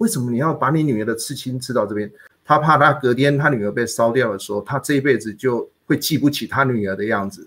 为什么你要把你女儿的刺青刺到这边？他怕他隔天他女儿被烧掉的时候，他这一辈子就会记不起他女儿的样子。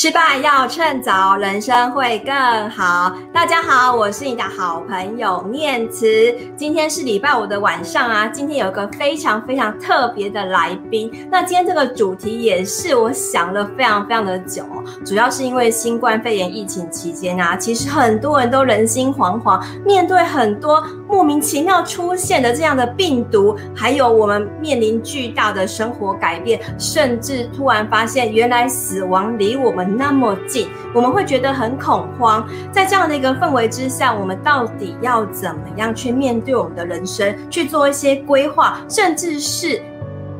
失败要趁早，人生会更好。大家好，我是你的好朋友念慈。今天是礼拜五的晚上啊，今天有一个非常非常特别的来宾。那今天这个主题也是我想了非常非常的久，主要是因为新冠肺炎疫情期间啊，其实很多人都人心惶惶，面对很多莫名其妙出现的这样的病毒，还有我们面临巨大的生活改变，甚至突然发现原来死亡离我们那么近，我们会觉得很恐慌。在这样的一个氛围之下，我们到底要怎么样去面对我们的人生，去做一些规划，甚至是。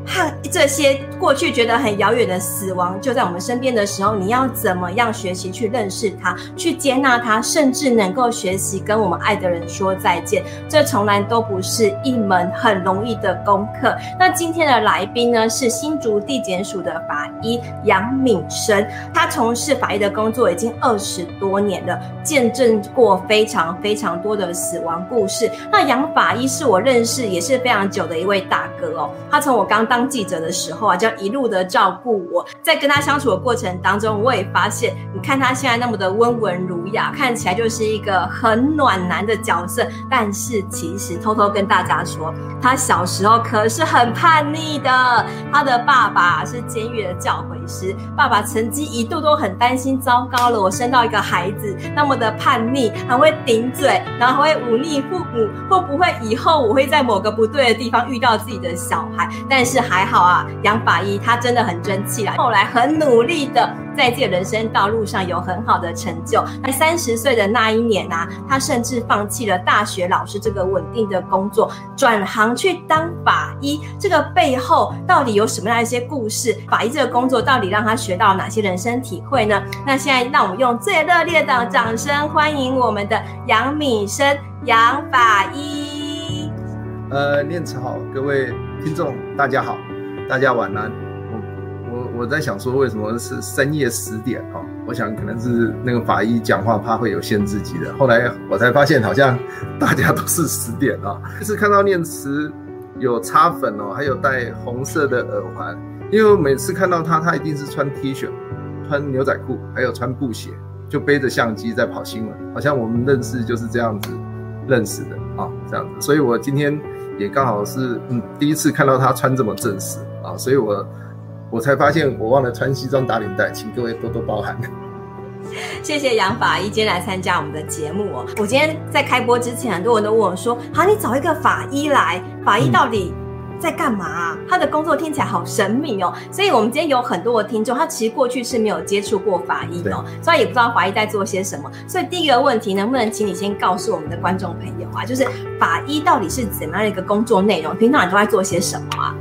和这些过去觉得很遥远的死亡就在我们身边的时候，你要怎么样学习去认识它，去接纳它，甚至能够学习跟我们爱的人说再见？这从来都不是一门很容易的功课。那今天的来宾呢，是新竹地检署的法医杨敏生，他从事法医的工作已经二十多年了，见证过非常非常多的死亡故事。那杨法医是我认识也是非常久的一位大哥哦，他从我刚当。当记者的时候啊，就要一路的照顾我。在跟他相处的过程当中，我也发现，你看他现在那么的温文儒雅，看起来就是一个很暖男的角色。但是其实偷偷跟大家说，他小时候可是很叛逆的。他的爸爸是监狱的教诲时，爸爸曾经一度都很担心，糟糕了，我生到一个孩子那么的叛逆，还会顶嘴，然后会忤逆父母，会不会以后我会在某个不对的地方遇到自己的小孩？但是。还好啊，杨法医他真的很争气啦，后来很努力的在自己人生道路上有很好的成就。在三十岁的那一年啊，他甚至放弃了大学老师这个稳定的工作，转行去当法医。这个背后到底有什么样一些故事？法医这个工作到底让他学到哪些人生体会呢？那现在让我们用最热烈的掌声欢迎我们的杨敏生杨法医。呃，念慈好，各位。听众大家好，大家晚安。我我在想说，为什么是深夜十点哦？我想可能是那个法医讲话怕会有限制级的。后来我才发现，好像大家都是十点啊。就是看到念慈有擦粉哦，还有戴红色的耳环，因为每次看到他，他一定是穿 T 恤、穿牛仔裤，还有穿布鞋，就背着相机在跑新闻，好像我们认识就是这样子认识的啊，这样子。所以我今天。也刚好是嗯第一次看到他穿这么正式啊，所以我我才发现我忘了穿西装打领带，请各位多多包涵。谢谢杨法医今天来参加我们的节目哦。我今天在开播之前，很多人都问我说：“好，你找一个法医来，法医到底？”嗯在干嘛啊？他的工作听起来好神秘哦，所以我们今天有很多的听众，他其实过去是没有接触过法医的哦，所以也不知道法医在做些什么。所以第一个问题，能不能请你先告诉我们的观众朋友啊，就是法医到底是怎么样的一个工作内容？平常你都在做些什么啊？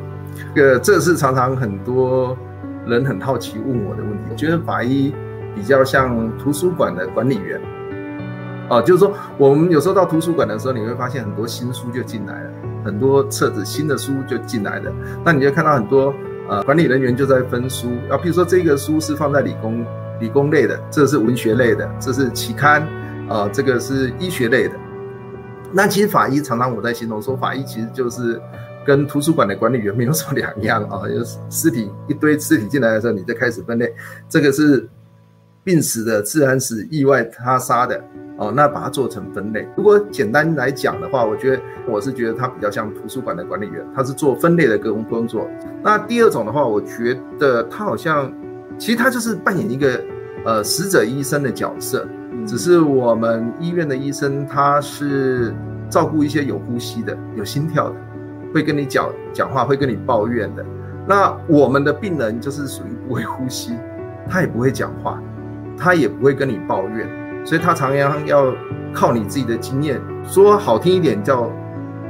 这个这是常常很多人很好奇问我的问题。我觉得法医比较像图书馆的管理员。哦，就是说，我们有时候到图书馆的时候，你会发现很多新书就进来了，很多册子新的书就进来了。那你就看到很多呃管理人员就在分书啊，比如说这个书是放在理工理工类的，这是文学类的，这是期刊啊，这个是医学类的。那其实法医常常我在形容说，法医其实就是跟图书馆的管理员没有什么两样啊，就是尸体一堆尸体进来的时候，你就开始分类，这个是病死的、自然死、意外他杀的。哦，那把它做成分类。如果简单来讲的话，我觉得我是觉得他比较像图书馆的管理员，他是做分类的工工作。那第二种的话，我觉得他好像，其实他就是扮演一个呃死者医生的角色，只是我们医院的医生他是照顾一些有呼吸的、有心跳的，会跟你讲讲话，会跟你抱怨的。那我们的病人就是属于不会呼吸，他也不会讲话，他也不会跟你抱怨。所以他常常要靠你自己的经验，说好听一点叫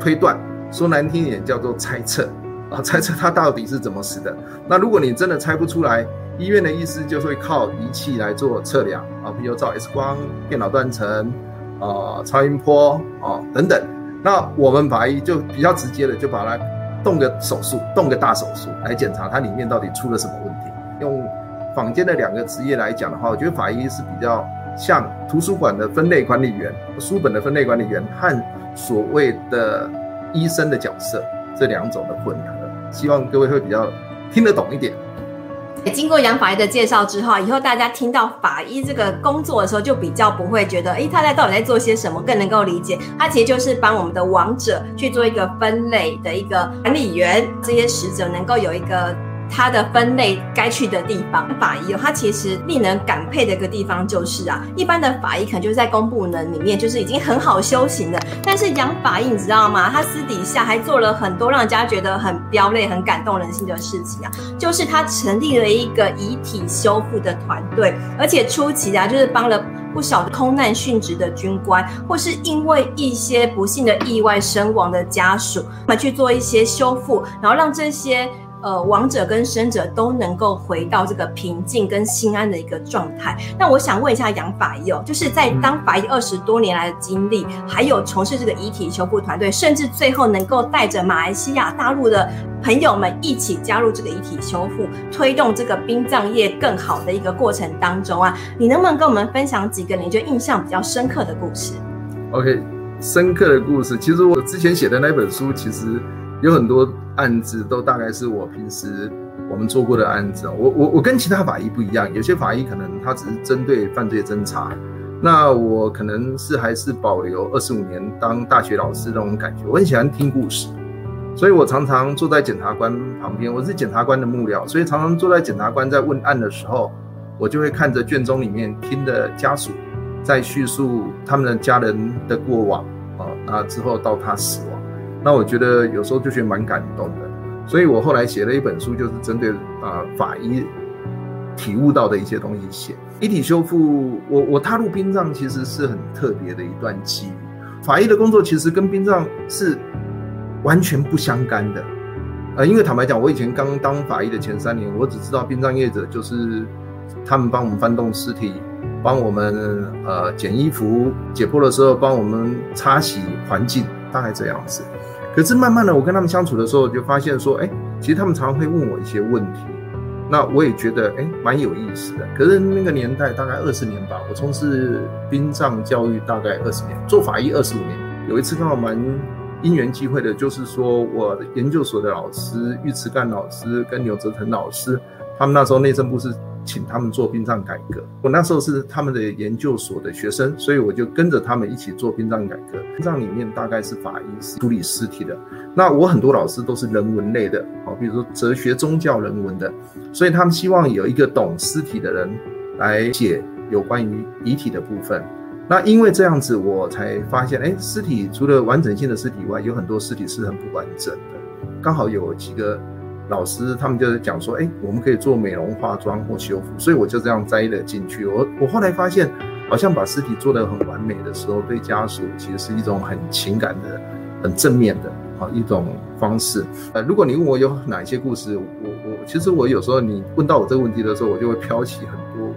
推断，说难听一点叫做猜测啊，猜测他到底是怎么死的。那如果你真的猜不出来，医院的意思就是会靠仪器来做测量啊，比如照 X 光、电脑断层啊、超音波啊等等。那我们法医就比较直接的就把它动个手术，动个大手术来检查它里面到底出了什么问题。用坊间的两个职业来讲的话，我觉得法医是比较像图书馆的分类管理员、书本的分类管理员和所谓的医生的角色这两种的混合。希望各位会比较听得懂一点。经过杨法医的介绍之后，以后大家听到法医这个工作的时候，就比较不会觉得，诶，他在到底在做些什么，更能够理解，他其实就是帮我们的亡者去做一个分类的一个管理员，这些死者能够有一个。它的分类该去的地方，法医哦，它其实令人感佩的一个地方就是啊，一般的法医可能就是在公部门里面就是已经很好修行的，但是杨法医你知道吗？他私底下还做了很多让人家觉得很飙泪、很感动人心的事情啊，就是他成立了一个遗体修复的团队，而且初期啊，就是帮了不少空难殉职的军官，或是因为一些不幸的意外身亡的家属，来去做一些修复，然后让这些。呃，亡者跟生者都能够回到这个平静跟心安的一个状态。那我想问一下杨法医哦，就是在当法医二十多年来的经历，还有从事这个遗体修复团队，甚至最后能够带着马来西亚大陆的朋友们一起加入这个遗体修复，推动这个殡葬业更好的一个过程当中啊，你能不能跟我们分享几个你觉得印象比较深刻的故事？OK，深刻的故事，其实我之前写的那本书，其实。有很多案子都大概是我平时我们做过的案子。我我我跟其他法医不一样，有些法医可能他只是针对犯罪侦查，那我可能是还是保留二十五年当大学老师那种感觉。我很喜欢听故事，所以我常常坐在检察官旁边。我是检察官的幕僚，所以常常坐在检察官在问案的时候，我就会看着卷宗里面听的家属在叙述他们的家人的过往啊，那之后到他死亡。那我觉得有时候就觉得蛮感动的，所以我后来写了一本书，就是针对啊法医体悟到的一些东西写遗体修复。我我踏入殡葬其实是很特别的一段机遇。法医的工作其实跟殡葬是完全不相干的，呃，因为坦白讲，我以前刚当法医的前三年，我只知道殡葬业者就是他们帮我们翻动尸体，帮我们呃剪衣服，解剖的时候帮我们擦洗环境，大概这样子。可是慢慢的，我跟他们相处的时候，就发现说，哎，其实他们常常会问我一些问题，那我也觉得，哎，蛮有意思的。可是那个年代大概二十年吧，我从事殡葬教育大概二十年，做法医二十五年。有一次刚好蛮因缘际会的，就是说我的研究所的老师尉迟干老师跟牛泽腾老师，他们那时候内政部是。请他们做殡葬改革，我那时候是他们的研究所的学生，所以我就跟着他们一起做殡葬改革。殡葬里面大概是法医是处理尸体的，那我很多老师都是人文类的，好，比如说哲学、宗教、人文的，所以他们希望有一个懂尸体的人来写有关于遗体的部分。那因为这样子，我才发现，哎，尸体除了完整性的尸体以外，有很多尸体是很不完整的，刚好有几个。老师他们就是讲说，哎，我们可以做美容、化妆或修复，所以我就这样栽了进去。我我后来发现，好像把尸体做得很完美的时候，对家属其实是一种很情感的、很正面的啊一种方式。呃，如果你问我有哪一些故事，我我其实我有时候你问到我这个问题的时候，我就会飘起很多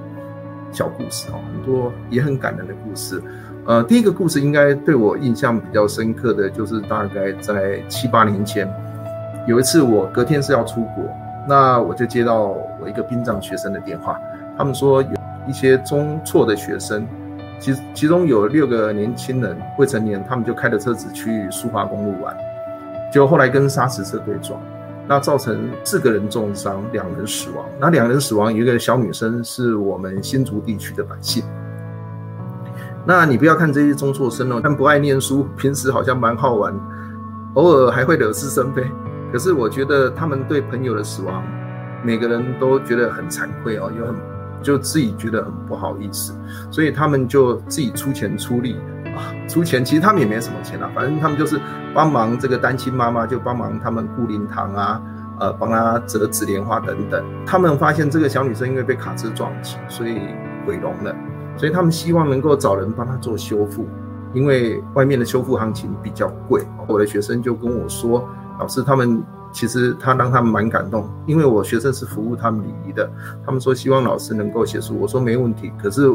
小故事啊，很多也很感人的故事。呃，第一个故事应该对我印象比较深刻的就是大概在七八年前。有一次，我隔天是要出国，那我就接到我一个殡葬学生的电话，他们说有一些中辍的学生，其其中有六个年轻人未成年，他们就开着车子去苏花公路玩，就后来跟砂石车对撞，那造成四个人重伤，两人死亡。那两人死亡，有一个小女生是我们新竹地区的百姓。那你不要看这些中辍生哦，他们不爱念书，平时好像蛮好玩，偶尔还会惹是生非。可是我觉得他们对朋友的死亡，每个人都觉得很惭愧哦，又很就自己觉得很不好意思，所以他们就自己出钱出力啊，出钱其实他们也没什么钱啊，反正他们就是帮忙这个单亲妈妈，就帮忙他们顾灵堂啊，呃，帮她折纸莲花等等。他们发现这个小女生因为被卡车撞击，所以毁容了，所以他们希望能够找人帮她做修复，因为外面的修复行情比较贵。我的学生就跟我说。老师，他们其实他让他们蛮感动，因为我学生是服务他们礼仪的，他们说希望老师能够写书，我说没问题。可是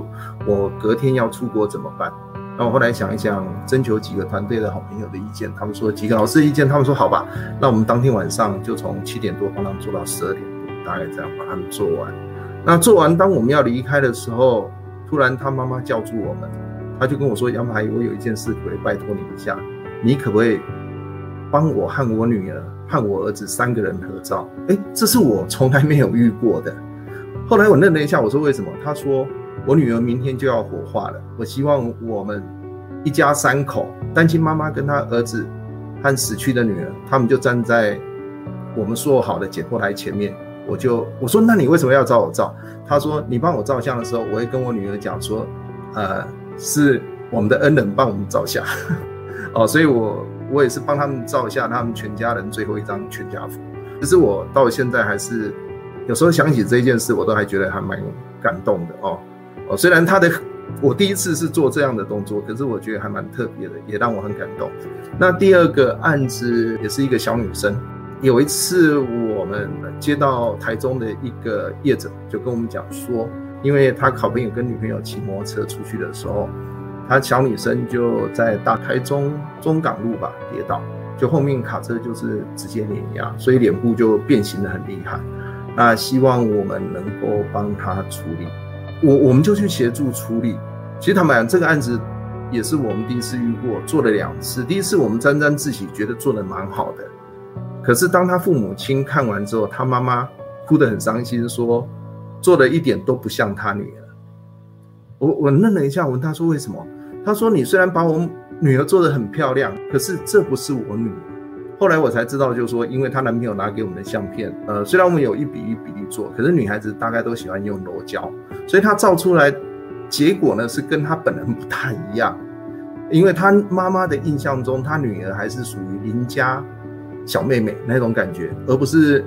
我隔天要出国怎么办？那我后来想一想，征求几个团队的好朋友的意见，他们说几个老师的意见，他们说好吧，那我们当天晚上就从七点多帮他们做到十二点多，大概这样把他们做完。那做完，当我们要离开的时候，突然他妈妈叫住我们，他就跟我说：“杨排，我有一件事可以拜托你一下，你可不可以帮我和我女儿和我儿子三个人合照？”诶，这是我从来没有遇过的。后来我愣了一下，我说：“为什么？”他说。我女儿明天就要火化了，我希望我们一家三口，单亲妈妈跟她儿子和死去的女儿，他们就站在我们说好的解剖台前面。我就我说，那你为什么要找我照？他说，你帮我照相的时候，我会跟我女儿讲说，呃，是我们的恩人帮我们照相，哦，所以我我也是帮他们照一下他们全家人最后一张全家福。其实我到现在还是有时候想起这件事，我都还觉得还蛮感动的哦。哦，虽然他的我第一次是做这样的动作，可是我觉得还蛮特别的，也让我很感动。那第二个案子也是一个小女生，有一次我们接到台中的一个业者，就跟我们讲说，因为他好朋友跟女朋友骑摩托车出去的时候，他小女生就在大台中中港路吧跌倒，就后面卡车就是直接碾压，所以脸部就变形的很厉害。那希望我们能够帮他处理。我我们就去协助处理。其实坦白讲，这个案子也是我们第一次遇过，做了两次。第一次我们沾沾自喜，觉得做的蛮好的。可是当他父母亲看完之后，他妈妈哭得很伤心，说做的一点都不像他女儿。我我愣了一下，我问他说为什么？他说你虽然把我女儿做得很漂亮，可是这不是我女儿。后来我才知道，就是说，因为她男朋友拿给我们的相片，呃，虽然我们有一比一比例做，可是女孩子大概都喜欢用裸胶，所以她照出来结果呢是跟她本人不太一样。因为她妈妈的印象中，她女儿还是属于邻家小妹妹那种感觉，而不是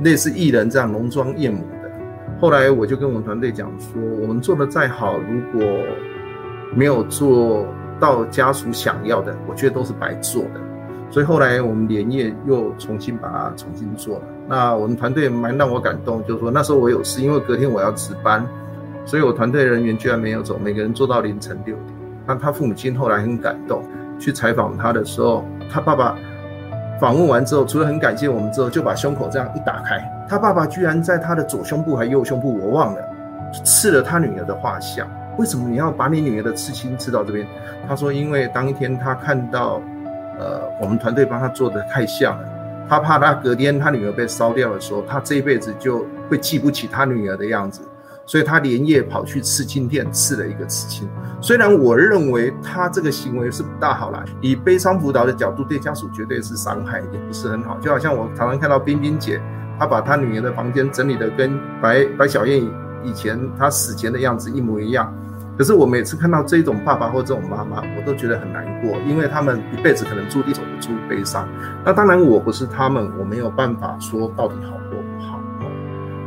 类似艺人这样浓妆艳抹的。后来我就跟我们团队讲说，我们做的再好，如果没有做到家属想要的，我觉得都是白做的。所以后来我们连夜又重新把它重新做了。那我们团队蛮让我感动，就是说那时候我有事，因为隔天我要值班，所以我团队人员居然没有走，每个人做到凌晨六点。那他父母亲后来很感动，去采访他的时候，他爸爸访问完之后，除了很感谢我们之后，就把胸口这样一打开，他爸爸居然在他的左胸部还右胸部，我忘了，刺了他女儿的画像。为什么你要把你女儿的刺青刺到这边？他说，因为当天他看到。呃，我们团队帮他做的太像了，他怕他隔天他女儿被烧掉的时候，他这一辈子就会记不起他女儿的样子，所以他连夜跑去刺青店刺了一个刺青。虽然我认为他这个行为是不大好啦，以悲伤辅导的角度，对家属绝对是伤害，也不是很好。就好像我常常看到冰冰姐，她把她女儿的房间整理得跟白白小燕以前她死前的样子一模一样。可是我每次看到这种爸爸或这种妈妈，我都觉得很难过，因为他们一辈子可能注定走不出悲伤。那当然我不是他们，我没有办法说到底好或不好。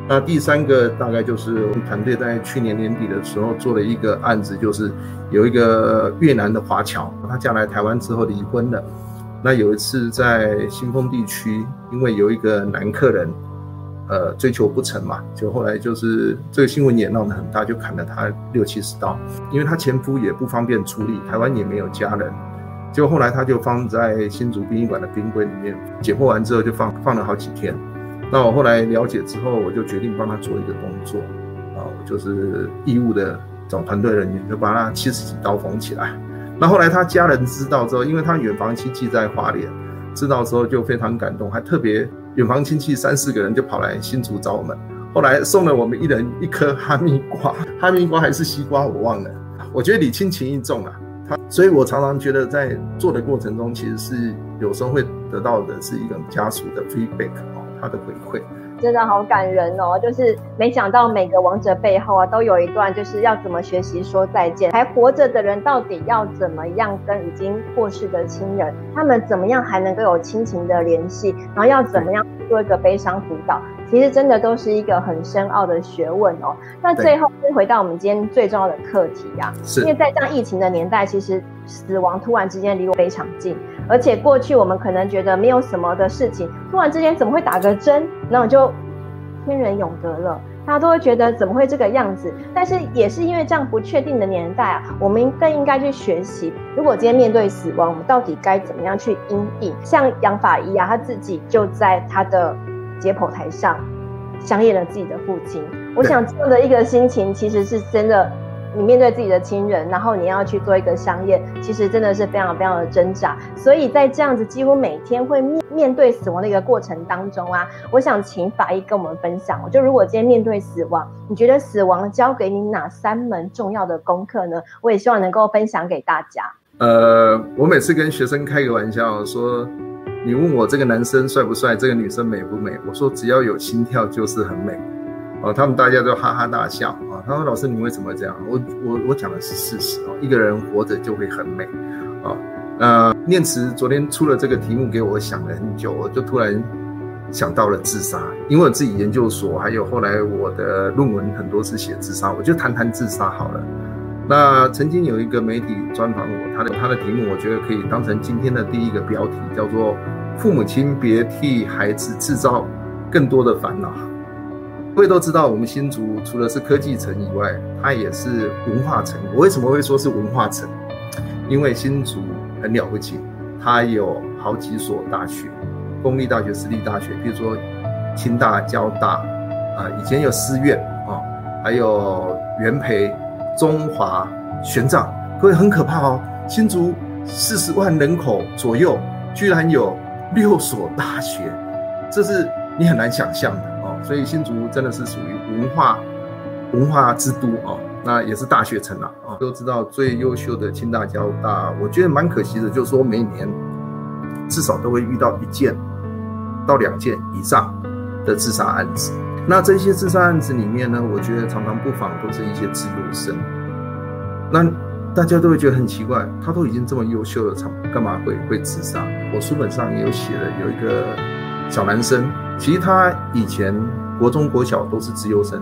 那第三个大概就是我们团队在去年年底的时候做了一个案子，就是有一个越南的华侨，他嫁来台湾之后离婚了。那有一次在新丰地区，因为有一个男客人。呃，追求不成嘛，就后来就是这个新闻也闹得很大，就砍了他六七十刀，因为他前夫也不方便处理，台湾也没有家人，就后来他就放在新竹殡仪馆的冰柜里面，解剖完之后就放放了好几天。那我后来了解之后，我就决定帮他做一个工作，啊，就是义务的找团队人员，就把他七十几刀缝起来。那后来他家人知道之后，因为他远房亲戚在花莲，知道之后就非常感动，还特别。远房亲戚三四个人就跑来新竹找我们，后来送了我们一人一颗哈密瓜，哈密瓜还是西瓜我忘了。我觉得礼轻情意重啊，他，所以我常常觉得在做的过程中，其实是有时候会得到的是一个家属的 feedback，他的回馈。真的好感人哦！就是没想到每个王者背后啊，都有一段就是要怎么学习说再见，还活着的人到底要怎么样跟已经过世的亲人，他们怎么样还能够有亲情的联系，然后要怎么样做一个悲伤辅导，其实真的都是一个很深奥的学问哦。那最后回到我们今天最重要的课题呀、啊，因为在这样疫情的年代，其实死亡突然之间离我非常近。而且过去我们可能觉得没有什么的事情，突然之间怎么会打个针，那我就天人永隔了。大家都会觉得怎么会这个样子？但是也是因为这样不确定的年代啊，我们更应该去学习，如果今天面对死亡，我们到底该怎么样去应应？像杨法医啊，他自己就在他的解剖台上相验了自己的父亲。我想这样的一个心情，其实是真的。你面对自己的亲人，然后你要去做一个相验，其实真的是非常非常的挣扎。所以在这样子几乎每天会面面对死亡的一个过程当中啊，我想请法医跟我们分享。就如果今天面对死亡，你觉得死亡教给你哪三门重要的功课呢？我也希望能够分享给大家。呃，我每次跟学生开个玩笑说，你问我这个男生帅不帅，这个女生美不美，我说只要有心跳就是很美。哦，他们大家都哈哈大笑啊！他说：“老师，你为什么这样？”我我我讲的是事实哦。一个人活着就会很美啊。那念慈昨天出了这个题目给我，想了很久，我就突然想到了自杀。因为我自己研究所，还有后来我的论文很多是写自杀，我就谈谈自杀好了。那曾经有一个媒体专访我，他的他的题目我觉得可以当成今天的第一个标题，叫做“父母亲别替孩子制造更多的烦恼”。各位都知道，我们新竹除了是科技城以外，它也是文化城。我为什么会说是文化城？因为新竹很了不起，它有好几所大学，公立大学、私立大学，比如说清大、交大，啊，以前有师院啊，还有元培、中华、玄奘。各位很可怕哦，新竹四十万人口左右，居然有六所大学，这是你很难想象的。所以新竹真的是属于文化文化之都啊，那也是大学城啊啊，都知道最优秀的清大、交大，我觉得蛮可惜的，就是说每年至少都会遇到一件到两件以上的自杀案子。那这些自杀案子里面呢，我觉得常常不妨都是一些自优生。那大家都会觉得很奇怪，他都已经这么优秀了，他干嘛会会自杀？我书本上也有写了，有一个小男生。其实他以前国中、国小都是资优生，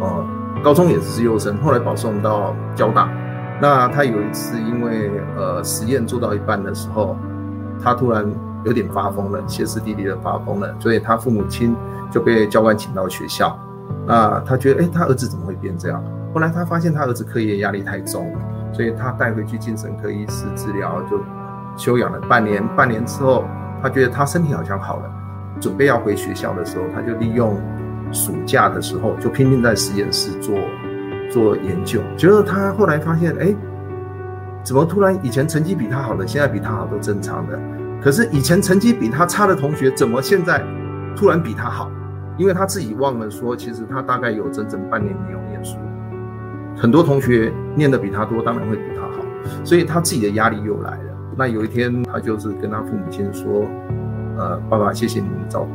呃，高中也是资优生，后来保送到交大。那他有一次因为呃实验做到一半的时候，他突然有点发疯了，歇斯底里的发疯了，所以他父母亲就被教官请到学校。那他觉得，哎，他儿子怎么会变这样？后来他发现他儿子课业压力太重，所以他带回去精神科医师治疗，就休养了半年。半年之后，他觉得他身体好像好了。准备要回学校的时候，他就利用暑假的时候，就拼命在实验室做做研究。觉得他后来发现，哎，怎么突然以前成绩比他好的，现在比他好都正常的。可是以前成绩比他差的同学，怎么现在突然比他好？因为他自己忘了说，其实他大概有整整半年没有念书。很多同学念的比他多，当然会比他好，所以他自己的压力又来了。那有一天，他就是跟他父母亲说。呃，爸爸，谢谢你们的照顾，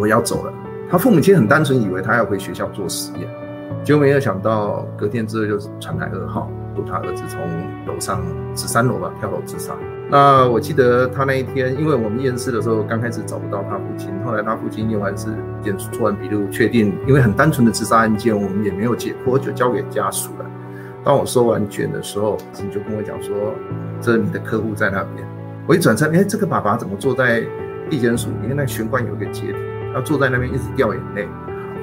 我要走了。他父母亲很单纯，以为他要回学校做实验，结果没有想到，隔天之后就传来噩耗，说他儿子从楼上十三楼吧跳楼自杀。那我记得他那一天，因为我们验尸的时候刚开始找不到他父亲，后来他父亲验完尸、检做完笔录，确定因为很单纯的自杀案件，我们也没有解剖，就交给家属了。当我收完卷的时候，你就跟我讲说，这你的客户在那边。我一转身，哎，这个爸爸怎么坐在地检署？因为那玄关有一个阶梯，他坐在那边一直掉眼泪。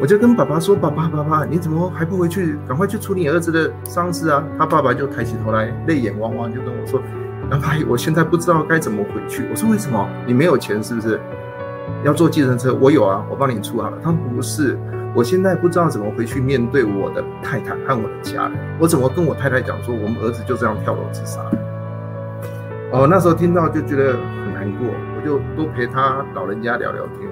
我就跟爸爸说：“爸爸，爸爸，你怎么还不回去？赶快去处理你儿子的丧事啊！”他爸爸就抬起头来，泪眼汪汪，就跟我说：“杨阿姨，我现在不知道该怎么回去。”我说：“为什么？你没有钱是不是？要坐计程车？我有啊，我帮你出好了。”他说：“不是，我现在不知道怎么回去面对我的太太和我的家人。我怎么跟我太太讲说，我们儿子就这样跳楼自杀了？”哦，那时候听到就觉得很难过，我就多陪他老人家聊聊天。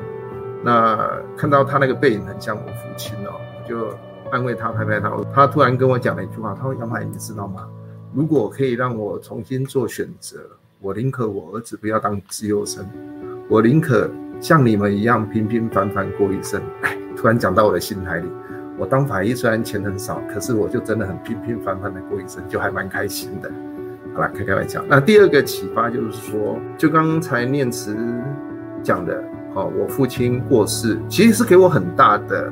那看到他那个背影很像我父亲哦，就安慰他，拍拍他。他突然跟我讲了一句话，他说：“杨海，你知道吗？如果可以让我重新做选择，我宁可我儿子不要当自由生，我宁可像你们一样平平凡凡过一生。” 哎，突然讲到我的心海里。我当法医虽然钱很少，可是我就真的很平平凡凡的过一生，就还蛮开心的。好了，开开玩笑。那第二个启发就是说，就刚才念慈讲的，哦，我父亲过世，其实是给我很大的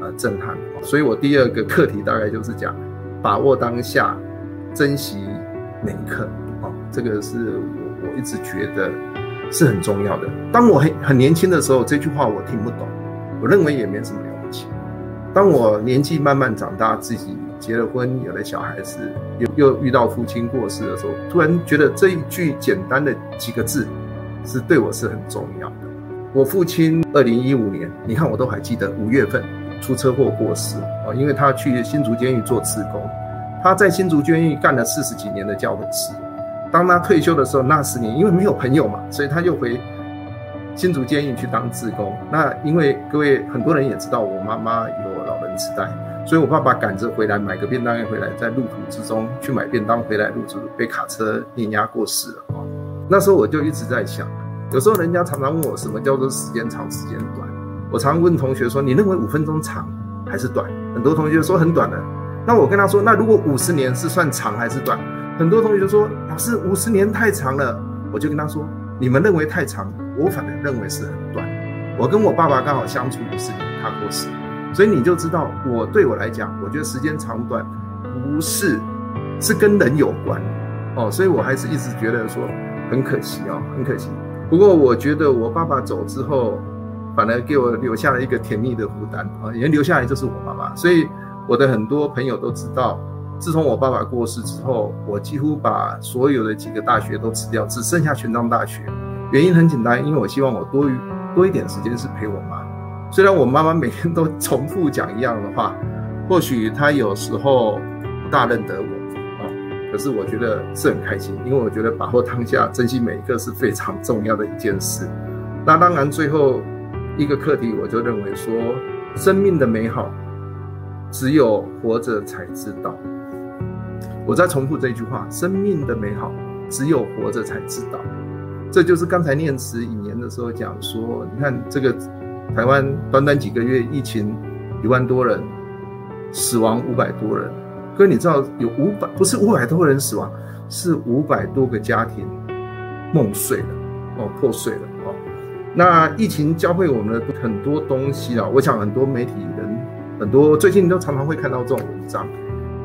呃震撼。所以我第二个课题大概就是讲，把握当下，珍惜每一刻。哦，这个是我我一直觉得是很重要的。当我很很年轻的时候，这句话我听不懂，我认为也没什么了不起。当我年纪慢慢长大，自己结了婚，有了小孩子，又又遇到父亲过世的时候，突然觉得这一句简单的几个字，是对我是很重要的。我父亲二零一五年，你看我都还记得五月份出车祸过世啊，因为他去新竹监狱做志工，他在新竹监狱干了四十几年的教诲师。当他退休的时候，那十年因为没有朋友嘛，所以他又回新竹监狱去当志工。那因为各位很多人也知道，我妈妈有老人痴呆，所以我爸爸赶着回来买个便当回来，在路途之中去买便当回来，路途被卡车碾压过世了啊。那时候我就一直在想，有时候人家常常问我什么叫做时间长时间短，我常问同学说，你认为五分钟长还是短？很多同学说很短的，那我跟他说，那如果五十年是算长还是短？很多同学说：“老师，五十年太长了。”我就跟他说：“你们认为太长，我反而认为是很短。我跟我爸爸刚好相处五十年，他过世，所以你就知道，我对我来讲，我觉得时间长短不是是跟人有关哦。所以我还是一直觉得说很可惜哦，很可惜。不过我觉得我爸爸走之后，反而给我留下了一个甜蜜的负担啊，因为留下来就是我妈妈。所以我的很多朋友都知道。”自从我爸爸过世之后，我几乎把所有的几个大学都辞掉，只剩下全彰大学。原因很简单，因为我希望我多余多一点时间是陪我妈。虽然我妈妈每天都重复讲一样的话，或许她有时候不大认得我啊，可是我觉得是很开心，因为我觉得把握当下，珍惜每一个是非常重要的一件事。那当然，最后一个课题，我就认为说，生命的美好，只有活着才知道。我再重复这句话：生命的美好，只有活着才知道。这就是刚才念词引言的时候讲说，你看这个台湾短短几个月疫情，一万多人死亡，五百多人。哥，你知道有五百不是五百多人死亡，是五百多个家庭梦碎了哦，破碎了哦。那疫情教会我们很多东西啊，我想很多媒体人很多最近都常常会看到这种文章。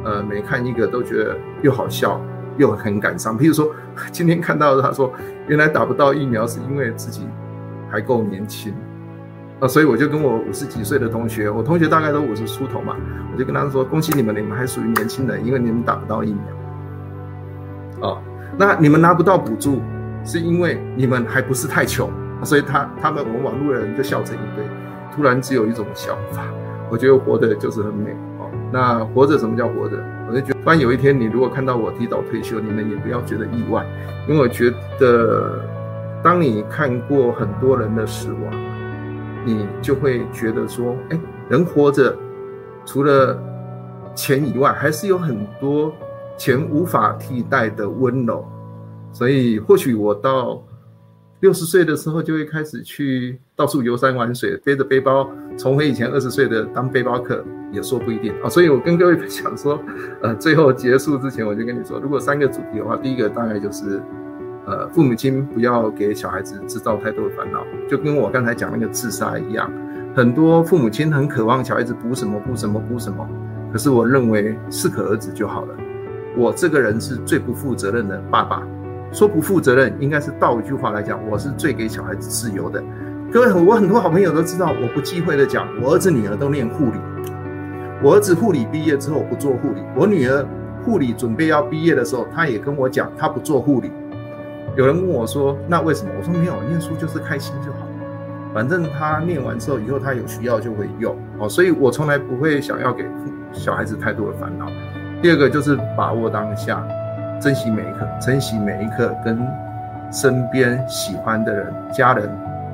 呃，每看一个都觉得又好笑又很感伤。譬如说，今天看到他说，原来打不到疫苗是因为自己还够年轻啊，所以我就跟我五十几岁的同学，我同学大概都五十出头嘛，我就跟他说，恭喜你们，你们还属于年轻人，因为你们打不到疫苗。哦，那你们拿不到补助，是因为你们还不是太穷，所以他他们我们网络人就笑成一堆，突然只有一种想法，我觉得活的就是很美。那活着，什么叫活着？我就觉得，当有一天你如果看到我提早退休，你们也不要觉得意外，因为我觉得，当你看过很多人的死亡，你就会觉得说，哎，人活着，除了钱以外，还是有很多钱无法替代的温柔。所以，或许我到。六十岁的时候就会开始去到处游山玩水，背着背包重回以前二十岁的当背包客也说不一定啊。所以我跟各位分享说，呃，最后结束之前我就跟你说，如果三个主题的话，第一个大概就是，呃，父母亲不要给小孩子制造太多的烦恼，就跟我刚才讲那个自杀一样，很多父母亲很渴望小孩子补什么补什么补什么，可是我认为适可而止就好了。我这个人是最不负责任的爸爸。说不负责任，应该是倒一句话来讲，我是最给小孩子自由的。各位，我很多好朋友都知道，我不忌讳的讲，我儿子女儿都念护理。我儿子护理毕业之后不做护理，我女儿护理准备要毕业的时候，她也跟我讲，她不做护理。有人问我说，那为什么？我说没有，念书就是开心就好，反正他念完之后，以后他有需要就会用。哦，所以我从来不会想要给小孩子太多的烦恼。第二个就是把握当下。珍惜每一刻，珍惜每一刻跟身边喜欢的人、家人、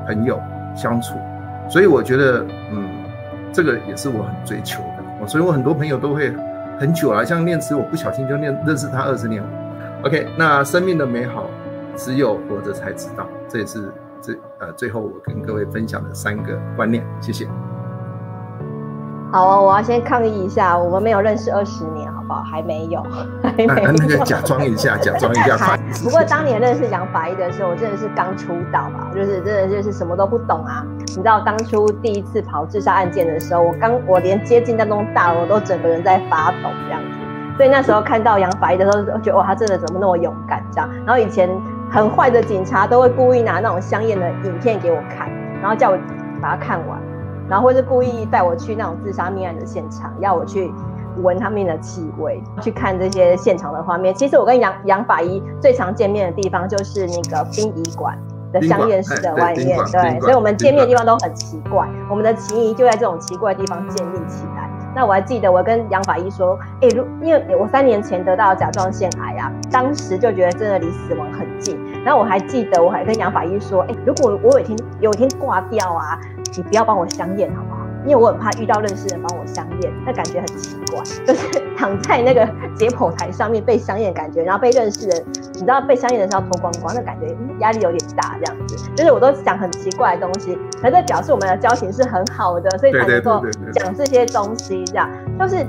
朋友相处。所以我觉得，嗯，这个也是我很追求的。所以我很多朋友都会很久了，像念慈，我不小心就念认识他二十年。OK，那生命的美好，只有活着才知道。这也是这呃最后我跟各位分享的三个观念。谢谢。好哦，我要先抗议一下，我们没有认识二十年，好不好？还没有，还没有。啊、那个假装一下，假装一下。不过当年认识杨法医的时候，我真的是刚出道吧，就是真的就是什么都不懂啊。你知道当初第一次跑自杀案件的时候，我刚我连接近那栋大楼都整个人在发抖这样子。所以那时候看到杨法医的时候，觉得哇，他真的怎么那么勇敢这样。然后以前很坏的警察都会故意拿那种香艳的影片给我看，然后叫我把它看完。然后或是故意带我去那种自杀命案的现场，要我去闻他们的气味，去看这些现场的画面。其实我跟杨杨法医最常见面的地方就是那个殡仪馆的香艳室的外面，对，所以我们见面的地方都很奇怪，我们的情谊就在这种奇怪的地方建立起来。那我还记得，我跟杨法医说，哎、如因为我三年前得到甲状腺癌啊，当时就觉得真的离死亡很近。然后我还记得，我还跟杨法医说，哎、如果我有一天有一天挂掉啊，你不要帮我香艳好吗？因为我很怕遇到认识人帮我香艳，那感觉很奇怪，就是躺在那个解剖台上面被香艳感觉，然后被认识人，你知道被香艳的时候脱光光，那感觉压力有点大，这样子，就是我都想很奇怪的东西，可是表示我们的交情是很好的，所以才能够讲这些东西，这样。就是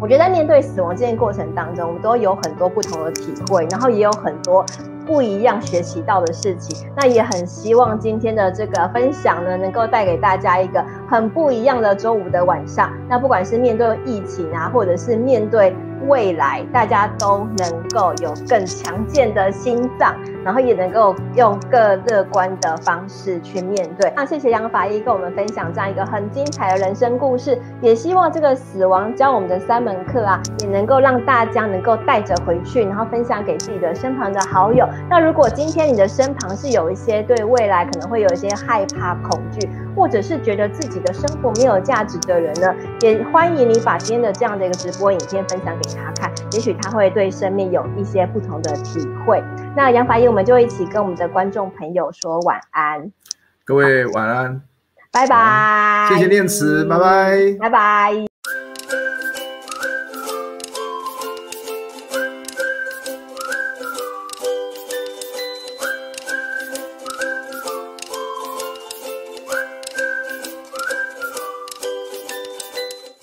我觉得在面对死亡这件过程当中，我们都有很多不同的体会，然后也有很多。不一样学习到的事情，那也很希望今天的这个分享呢，能够带给大家一个很不一样的周五的晚上。那不管是面对疫情啊，或者是面对未来，大家都能够有更强健的心脏，然后也能够用更乐观的方式去面对。那谢谢杨法医跟我们分享这样一个很精彩的人生故事，也希望这个死亡教我们的三门课啊，也能够让大家能够带着回去，然后分享给自己的身旁的好友。那如果今天你的身旁是有一些对未来可能会有一些害怕、恐惧，或者是觉得自己的生活没有价值的人呢，也欢迎你把今天的这样的一个直播影片分享给他看，也许他会对生命有一些不同的体会。那杨法医，我们就一起跟我们的观众朋友说晚安，各位晚安，拜拜，谢谢念慈，拜拜，拜拜。